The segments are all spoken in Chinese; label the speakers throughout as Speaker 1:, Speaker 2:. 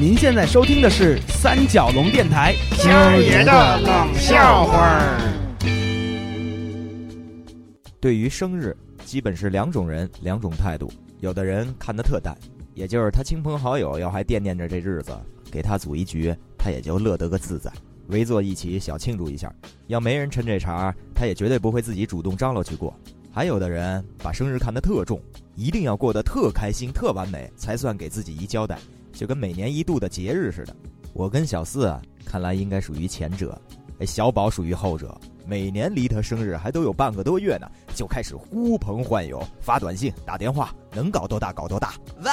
Speaker 1: 您现在收听的是三角龙电台，
Speaker 2: 今儿爷的冷笑话儿。
Speaker 3: 对于生日，基本是两种人，两种态度。有的人看得特淡，也就是他亲朋好友要还惦念着这日子，给他组一局，他也就乐得个自在，围坐一起小庆祝一下。要没人抻这茬，他也绝对不会自己主动张罗去过。还有的人把生日看得特重，一定要过得特开心、特完美，才算给自己一交代，就跟每年一度的节日似的。我跟小四啊，看来应该属于前者，小宝属于后者。每年离他生日还都有半个多月呢，就开始呼朋唤友、发短信、打电话，能搞多大搞多大。
Speaker 4: 喂，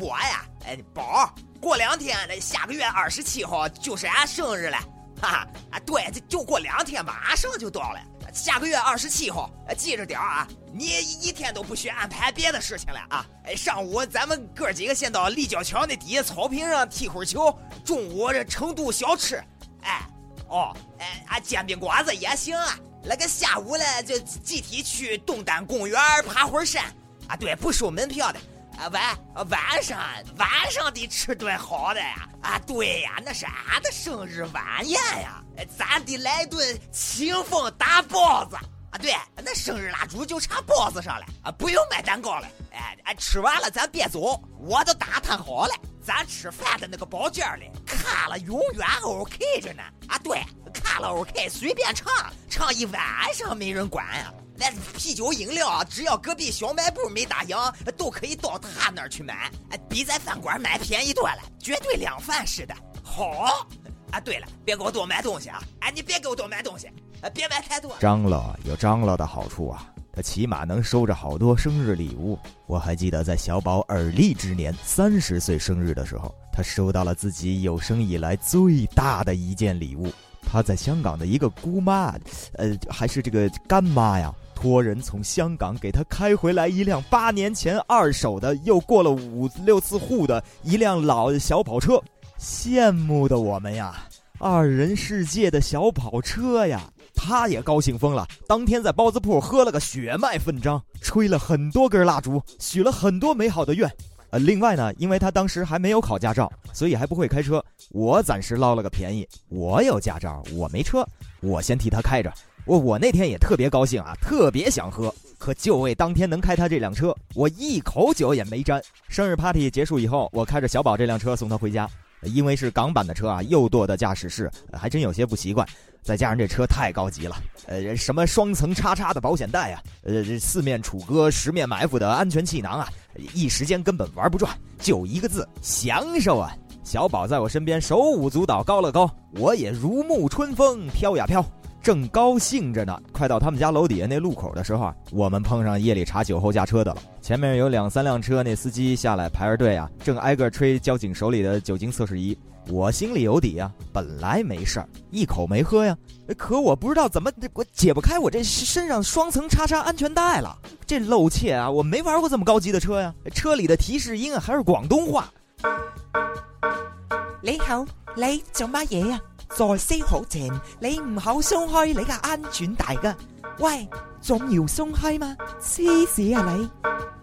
Speaker 4: 我呀，哎，宝，过两天，下个月二十七号就是俺生日了，哈哈，啊，对，就过两天，马上就到了。下个月二十七号，记着点啊！你一天都不许安排别的事情了啊！哎，上午咱们哥几个先到立交桥那底下草坪上踢会儿球，中午这成都小吃，哎。哦，哎，啊，煎饼果子也行啊。那个下午呢，就集体去东单公园爬会儿山。啊，对，不收门票的。啊，晚晚上晚上得吃顿好的呀。啊，对呀，那是俺的生日晚宴呀。咱得来顿清风大包子。啊，对，那生日蜡烛就差包子上了。啊，不用买蛋糕了。哎哎，吃完了咱别走，我都打探好了。咱吃饭的那个包间里，卡了永远 OK 着呢。啊，对，卡了 OK，随便唱，唱一晚上没人管呀。那啤酒饮料，只要隔壁小卖部没打烊，都可以到他那儿去买，比在饭馆买便宜多了，绝对量贩式的。好，啊，对了，别给我多买东西啊！哎，你别给我多买东西，别买太多。
Speaker 3: 张罗有张罗的好处啊。他起码能收着好多生日礼物。我还记得在小宝耳立之年三十岁生日的时候，他收到了自己有生以来最大的一件礼物。他在香港的一个姑妈，呃，还是这个干妈呀，托人从香港给他开回来一辆八年前二手的，又过了五六次户的一辆老小跑车。羡慕的我们呀，二人世界的小跑车呀。他也高兴疯了，当天在包子铺喝了个血脉奋张，吹了很多根蜡烛，许了很多美好的愿。呃，另外呢，因为他当时还没有考驾照，所以还不会开车，我暂时捞了个便宜。我有驾照，我没车，我先替他开着。我我那天也特别高兴啊，特别想喝，可就为当天能开他这辆车，我一口酒也没沾。生日 party 结束以后，我开着小宝这辆车送他回家，因为是港版的车啊，右舵的驾驶室还真有些不习惯。再加上这车太高级了，呃，什么双层叉叉的保险带啊，呃，四面楚歌、十面埋伏的安全气囊啊，一时间根本玩不转，就一个字：享受啊！小宝在我身边手舞足蹈，高乐高，我也如沐春风，飘呀飘，正高兴着呢。快到他们家楼底下那路口的时候啊，我们碰上夜里查酒后驾车的了。前面有两三辆车，那司机下来排着队啊，正挨个吹交警手里的酒精测试仪。我心里有底啊，本来没事儿，一口没喝呀。可我不知道怎么我解不开我这身上双层叉叉安全带了。这露怯啊，我没玩过这么高级的车呀。车里的提示音还是广东话。
Speaker 5: 你好，你做乜嘢呀？在先好前，你唔好松开你嘅安全带噶。喂，仲要松开吗？黐屎啊你！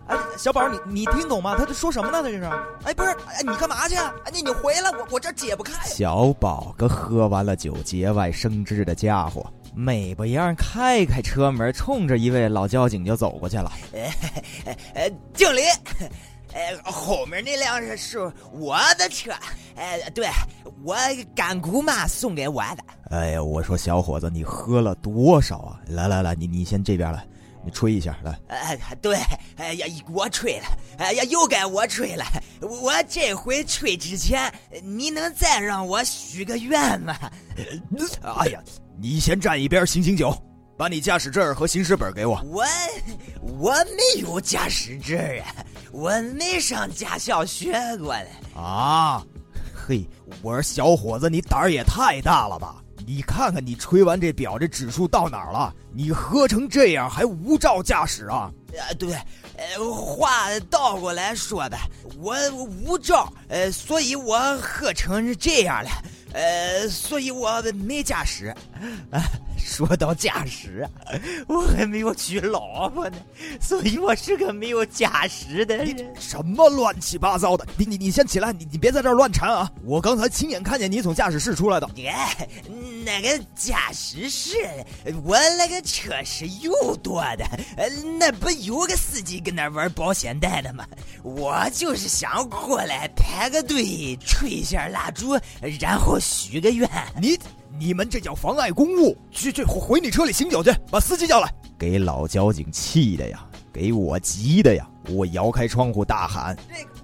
Speaker 1: 哎，小宝，你你听懂吗？他在说什么呢？他这是？哎，不是，哎，你干嘛去？哎，你你回来，我我这解不开。
Speaker 3: 小宝个喝完了酒节外生枝的家伙，美不样开开车门，冲着一位老交警就走过去了。
Speaker 4: 哎，经理，哎，后面那辆是是我的车。哎，对我干姑妈送给我的。
Speaker 3: 哎呀，我说小伙子，你喝了多少啊？来来来，你你先这边来。你吹一下来，
Speaker 4: 哎，对，哎呀，我吹了，哎呀，又该我吹了。我这回吹之前，你能再让我许个愿吗？
Speaker 3: 哎呀，你先站一边，醒醒酒，把你驾驶证和行驶本给我。
Speaker 4: 我我没有驾驶证啊，我没上驾校学过嘞。
Speaker 3: 啊，嘿，我说小伙子，你胆儿也太大了吧！你看看，你吹完这表，这指数到哪儿了？你喝成这样还无照驾驶啊？
Speaker 4: 呃，对，呃，话倒过来说的，我无照，呃，所以我喝成这样了，呃，所以我没驾驶。
Speaker 1: 说到驾驶啊，我还没有娶老婆呢，所以我是个没有驾驶的人。
Speaker 3: 什么乱七八糟的？你你你先起来，你你别在这儿乱缠啊！我刚才亲眼看见你从驾驶室出来的。
Speaker 4: 哎，那个驾驶室，我那个车是右舵的，呃，那不有个司机跟那玩保险带的吗？我就是想过来排个队，吹一下蜡烛，然后许个愿。
Speaker 3: 你你们这叫妨碍公务！去去回你车里醒酒去，把司机叫来。给老交警气的呀，给我急的呀！我摇开窗户大喊：“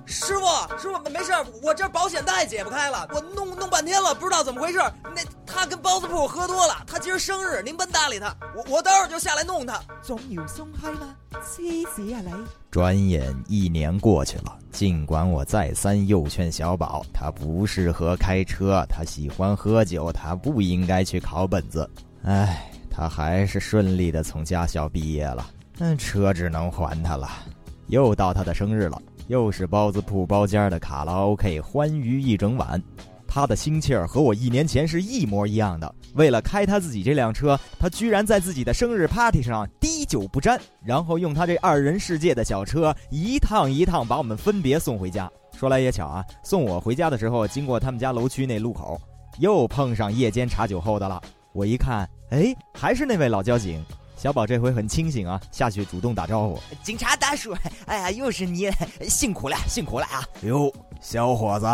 Speaker 1: 师傅，师傅，没事我这保险带解不开了，我弄弄半天了，不知道怎么回事。那他跟包子铺喝多了，他今儿生日，您甭搭理他，我我待会儿就下来弄他。
Speaker 5: 仲要松开吗？黐屎啊你！
Speaker 3: 转眼一年过去了，尽管我再三诱劝小宝，他不适合开车，他喜欢喝酒，他不应该去考本子。唉，他还是顺利的从驾校毕业了。嗯，车只能还他了。又到他的生日了，又是包子铺包间的卡拉 OK，欢愉一整晚。他的心气儿和我一年前是一模一样的。为了开他自己这辆车，他居然在自己的生日 party 上滴酒不沾，然后用他这二人世界的小车一趟一趟把我们分别送回家。说来也巧啊，送我回家的时候，经过他们家楼区那路口，又碰上夜间查酒后的了。我一看，哎，还是那位老交警。小宝这回很清醒啊，下去主动打招呼。
Speaker 4: 警察大叔，哎呀，又是你，辛苦了，辛苦了啊！
Speaker 3: 哟，小伙子，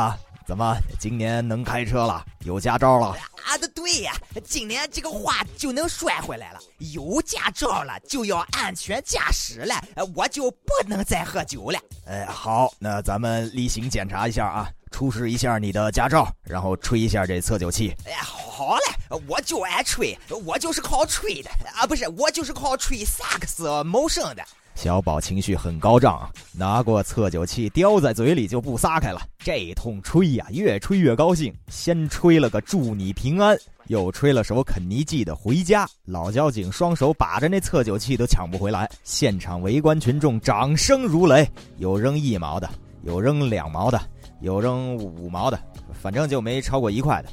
Speaker 3: 怎么今年能开车了？有驾照了？
Speaker 4: 啊，对呀，今年这个话就能摔回来了。有驾照了，就要安全驾驶了，我就不能再喝酒了。
Speaker 3: 哎，好，那咱们例行检查一下啊。出示一下你的驾照，然后吹一下这测酒器。
Speaker 4: 哎呀，好嘞，我就爱吹，我就是靠吹的啊，不是，我就是靠吹萨克斯谋生的。
Speaker 3: 小宝情绪很高涨，拿过测酒器叼在嘴里就不撒开了。这通吹呀，越吹越高兴，先吹了个祝你平安，又吹了首肯尼基的回家。老交警双手把着那测酒器都抢不回来，现场围观群众掌声如雷，有扔一毛的，有扔两毛的。有扔五毛的，反正就没超过一块的。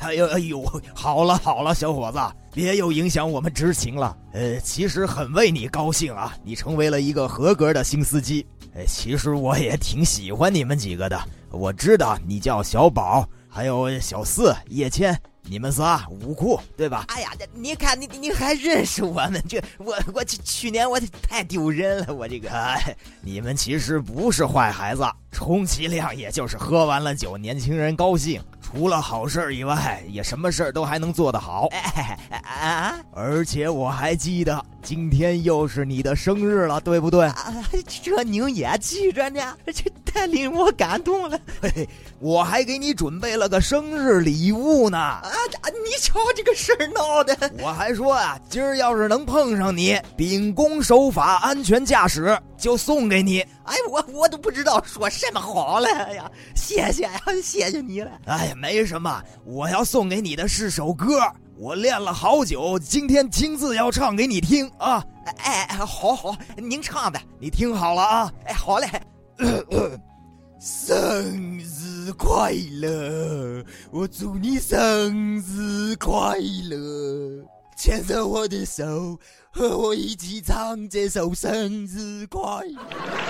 Speaker 3: 哎呦哎呦，好了好了，小伙子，别又影响我们执勤了。呃，其实很为你高兴啊，你成为了一个合格的新司机。哎，其实我也挺喜欢你们几个的。我知道你叫小宝，还有小四、叶谦。你们仨武库对吧？
Speaker 4: 哎呀，你看你你还认识我们？这我我去去年我太丢人了，我这个。
Speaker 3: 你们其实不是坏孩子，充其量也就是喝完了酒，年轻人高兴。除了好事以外，也什么事儿都还能做得好。哎啊！而且我还记得今天又是你的生日了，对不对？啊，
Speaker 4: 这您也记着呢，这太令我感动了。
Speaker 3: 嘿嘿，我还给你准备了个生日礼物呢。啊，
Speaker 4: 你瞧这个事儿闹的！
Speaker 3: 我还说啊，今儿要是能碰上你，秉公守法，安全驾驶，就送给你。
Speaker 4: 哎，我我都不知道说什么好了。哎呀，谢谢呀，谢谢你了。
Speaker 3: 哎呀，没什么，我要送给你的是首歌，我练了好久，今天亲自要唱给你听啊！
Speaker 4: 哎哎，好好，您唱呗，
Speaker 3: 你听好了啊！
Speaker 4: 哎，好嘞。
Speaker 3: 生日快乐，我祝你生日快乐，牵着我的手，和我一起唱这首生日快乐。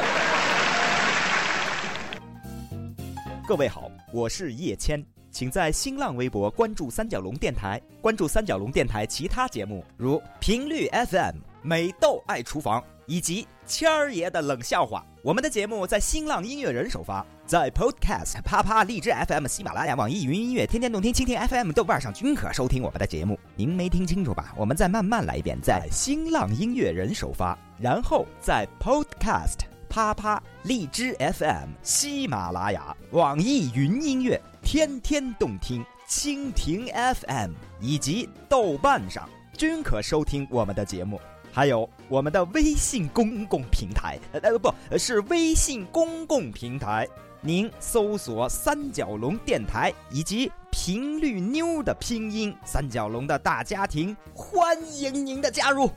Speaker 6: 各位好，我是叶谦，请在新浪微博关注三角龙电台，关注三角龙电台其他节目，如频率 FM、美豆爱厨房以及谦儿爷的冷笑话。我们的节目在新浪音乐人首发，在 Podcast、啪啪、荔枝 FM、喜马拉雅、网易云音乐、天天动听、蜻蜓 FM、豆瓣上均可收听我们的节目。您没听清楚吧？我们再慢慢来一遍，在新浪音乐人首发，然后在 Podcast。啪啪！荔枝 FM、喜马拉雅、网易云音乐、天天动听、蜻蜓 FM 以及豆瓣上均可收听我们的节目，还有我们的微信公共平台，呃不，是微信公共平台，您搜索“三角龙电台”以及“频率妞”的拼音“三角龙”的大家庭，欢迎您的加入。